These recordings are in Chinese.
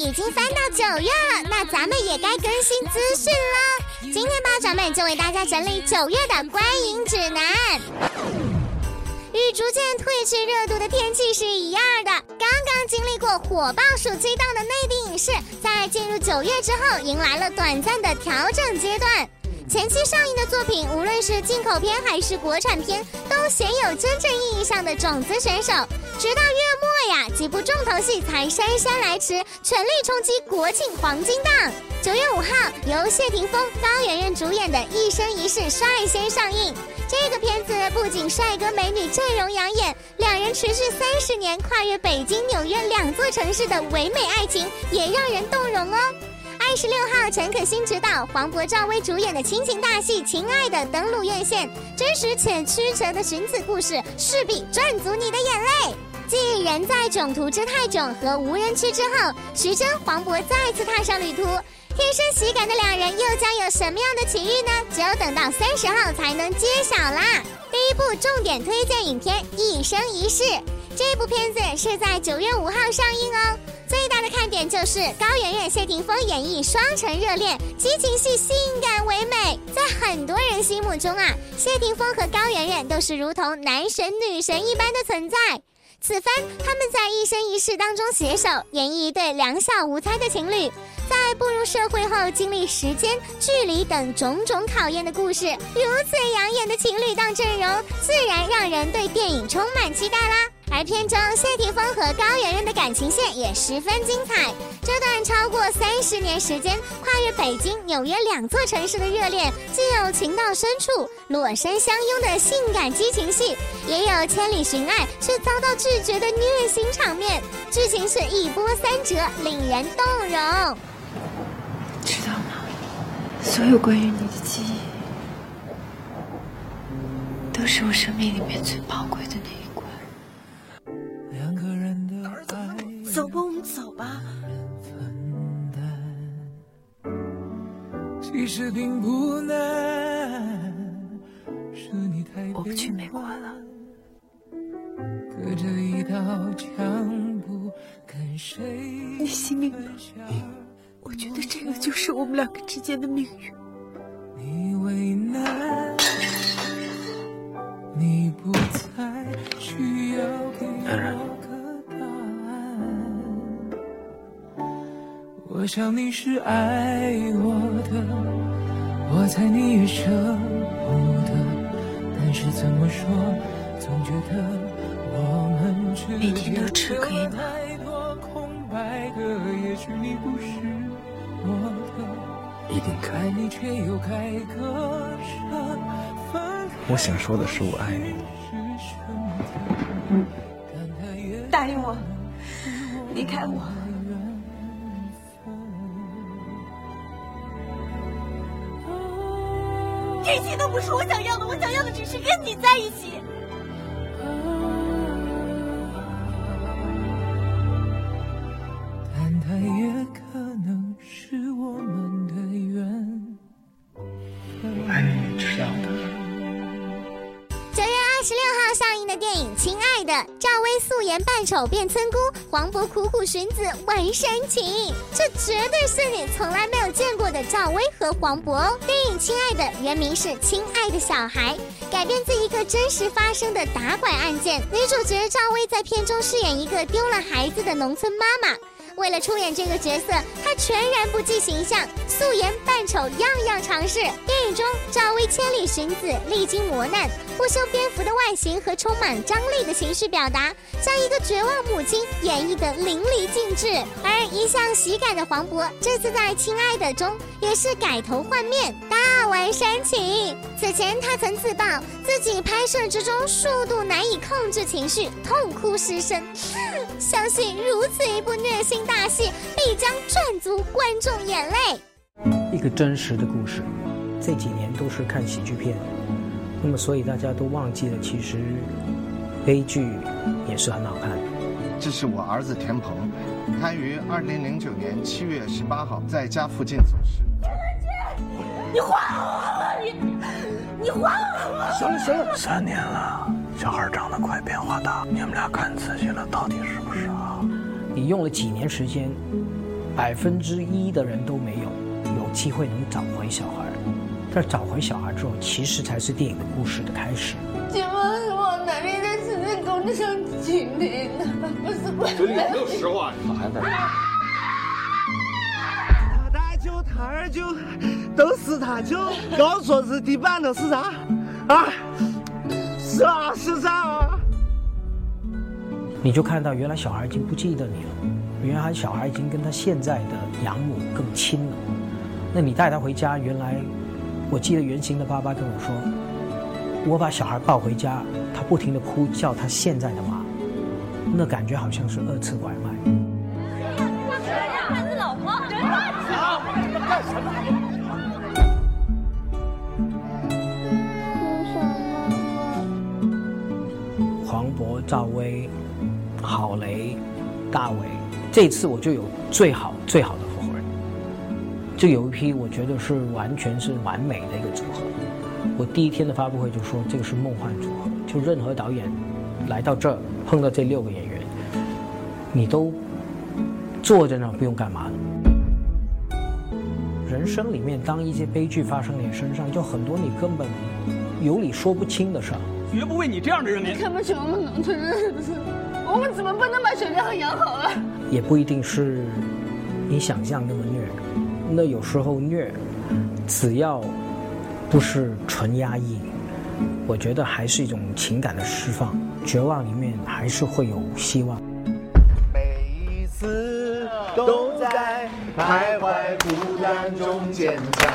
已经翻到九月了，那咱们也该更新资讯了。今天巴掌妹就为大家整理九月的观影指南。与逐渐褪去热度的天气是一样的，刚刚经历过火爆暑期档的内地影视，在进入九月之后，迎来了短暂的调整阶段。前期上映的作品，无论是进口片还是国产片，都鲜有真正意义上的种子选手。直到月末呀，几部重头戏才姗姗来迟，全力冲击国庆黄金档。九月五号，由谢霆锋、高圆圆主演的《一生一世》率先上映。这个片子不仅帅哥美女阵容养眼，两人持续三十年、跨越北京、纽约两座城市的唯美爱情，也让人动容哦。二十六号，陈可辛执导，黄渤、赵薇主演的亲情大戏《亲爱的》登陆院线，真实且曲折的寻子故事，势必赚足你的眼泪。继人在囧途之泰囧和无人区之后，徐峥、黄渤再次踏上旅途，天生喜感的两人又将有什么样的奇遇呢？只有等到三十号才能揭晓啦。第一部重点推荐影片《一生一世》，这部片子是在九月五号上映哦。最大的看点就是高圆圆、谢霆锋演绎双城热恋，激情戏性感唯美。在很多人心目中啊，谢霆锋和高圆圆都是如同男神女神一般的存在。此番他们在一生一世当中携手，演绎一对两小无猜的情侣，在步入社会后经历时间、距离等种种考验的故事。如此养眼的情侣档阵容，自然让人对电影充满期待啦。而片中谢霆锋和高圆圆的感情线也十分精彩。这段超过三十年时间、跨越北京、纽约两座城市的热恋，既有情到深处、裸身相拥的性感激情戏，也有千里寻爱却遭到拒绝的虐心场面。剧情是一波三折，令人动容。知道吗？所有关于你的记忆，都是我生命里面最宝贵的那。走你心里吗？我觉得这个就是我们两个之间的命运。安然。我想你是爱我的，我猜你也舍不得，但是怎么说，总觉得我们之间有太多空白格，也许你不是我的，一定可以。爱你却又该割舍，我想说的是我爱你。答应我，离开我。这些都不是我想要的，我想要的只是跟你在一起。二十六号上映的电影《亲爱的》，赵薇素颜扮丑变村姑，黄渤苦苦寻子为深情，这绝对是你从来没有见过的赵薇和黄渤哦。电影亲爱的，原名是《亲爱的小孩》，改编自一个真实发生的打拐案件。女主角赵薇在片中饰演一个丢了孩子的农村妈妈。为了出演这个角色，她全然不计形象，素颜扮丑，样样尝试。电影中，赵薇千里寻子，历经磨难，不修边幅的外形和充满张力的情绪表达，将一个绝望母亲演绎得淋漓尽致。而一向喜感的黄渤，这次在《亲爱的》中也是改头换面，为煽情。此前他曾自曝自己拍摄之中数度难以控制情绪，痛哭失声。相信如此一部虐心大戏，必将赚足观众眼泪。一个真实的故事，这几年都是看喜剧片，那么所以大家都忘记了，其实悲剧也是很好看。这是我儿子田鹏，他于二零零九年七月十八号在家附近走失。你还我！你你还我！行了行了，三年了。小孩长得快，变化大，你们俩看仔细了，到底是不是啊？你用了几年时间，百分之一的人都没有有机会能找回小孩。但找回小孩之后，其实才是电影的故事的开始。今晚是我哪里在此地工地上经历的，不是怪嘴里有没有实话？我还在。他大舅，他二舅，都是他舅。告诉我是地板的是啥？啊？是啊，是啥啊？你就看到原来小孩已经不记得你了，原来小孩已经跟他现在的养母更亲了。那你带他回家，原来我记得原型的爸爸跟我说，我把小孩抱回家，他不停的哭叫他现在的妈，那感觉好像是二次拐卖。大伟，这次我就有最好最好的合伙人，就有一批我觉得是完全是完美的一个组合。我第一天的发布会就说这个是梦幻组合，就任何导演来到这儿碰到这六个演员，你都坐在那儿不用干嘛的。人生里面，当一些悲剧发生在你身上，就很多你根本有理说不清的事儿。绝不为你这样的人民看不起我们农村人是不是？我们怎么不能把小家伙养好了？也不一定是你想象那么虐，那有时候虐，只要不是纯压抑，我觉得还是一种情感的释放。绝望里面还是会有希望。每一次都在徘徊孤单中坚强，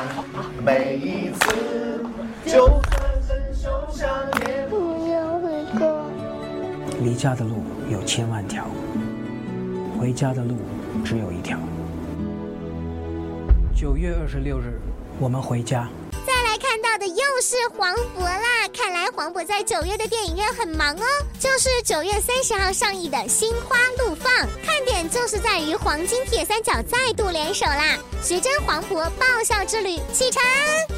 每一次就算身受伤也不。离家的路有千万条，回家的路只有一条。九月二十六日，我们回家。再来看到的又是黄渤啦！看来黄渤在九月的电影院很忙哦。就是九月三十号上映的《心花怒放》，看点就是在于黄金铁三角再度联手啦！徐峥、黄渤爆笑之旅启程，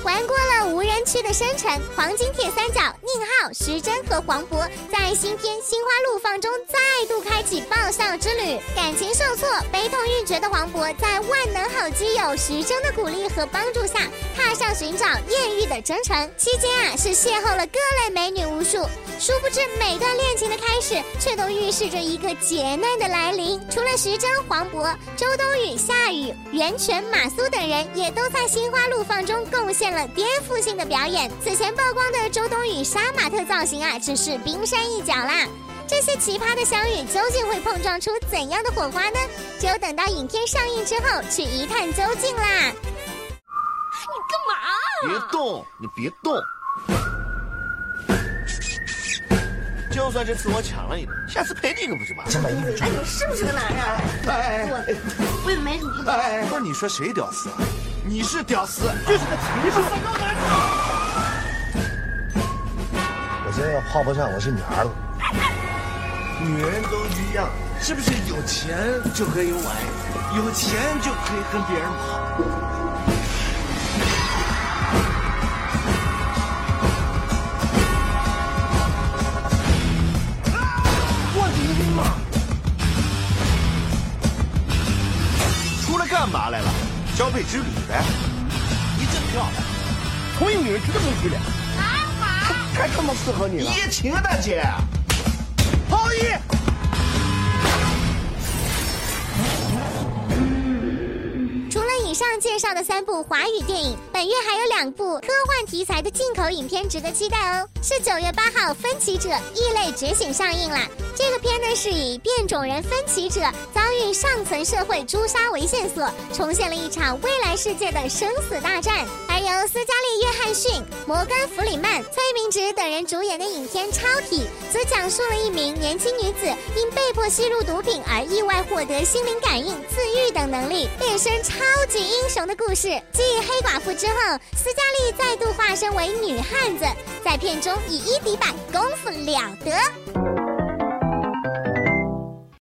玩过了无人区的深城，黄金铁三角宁浩、徐峥和黄渤在新片《心花怒放》中再度开启爆笑之旅。感情受挫、悲痛欲绝的黄渤，在万能好基友徐峥的鼓励和帮助下，踏上寻找艳遇的征程。期间啊，是邂逅了各类美女无数。殊不知，每段恋情的开始，却都预示着一个劫难的来临。除了徐峥、黄渤、周冬雨、夏雨、袁泉、马苏等人，也都在《心花怒放》中贡献了颠覆性的表演。此前曝光的周冬雨杀马特造型啊，只是冰山一角啦。这些奇葩的相遇，究竟会碰撞出怎样的火花呢？只有等到影片上映之后，去一探究竟啦。你干嘛？别动，你别动。就算这次我抢了你的，下次赔你一个不就完了？哎，你是不是个男人？哎，我我也没什么。哎，不是你说谁屌丝啊？你是屌丝，就是个禽兽。我现在要泡不上我是女儿子。女人都一样，是不是有钱就可以玩，有钱就可以跟别人跑？交配之旅呗！你真漂亮，同一女人绝对不能俩。太他妈适合你了！一夜情啊，大姐！好一。上介绍的三部华语电影，本月还有两部科幻题材的进口影片值得期待哦。是九月八号，《分歧者：异类觉醒》上映了。这个片呢是以变种人分歧者遭遇上层社会诛杀为线索，重现了一场未来世界的生死大战。而由斯嘉丽·约翰逊、摩根·弗里曼、崔明植等人主演的影片《超体》，则讲述了一名年轻女子因被迫吸入毒品而意外获得心灵感应、自愈等能力，变身超级英雄的故事。继黑寡妇之后，斯嘉丽再度化身为女汉子，在片中以一敌百，功夫了得。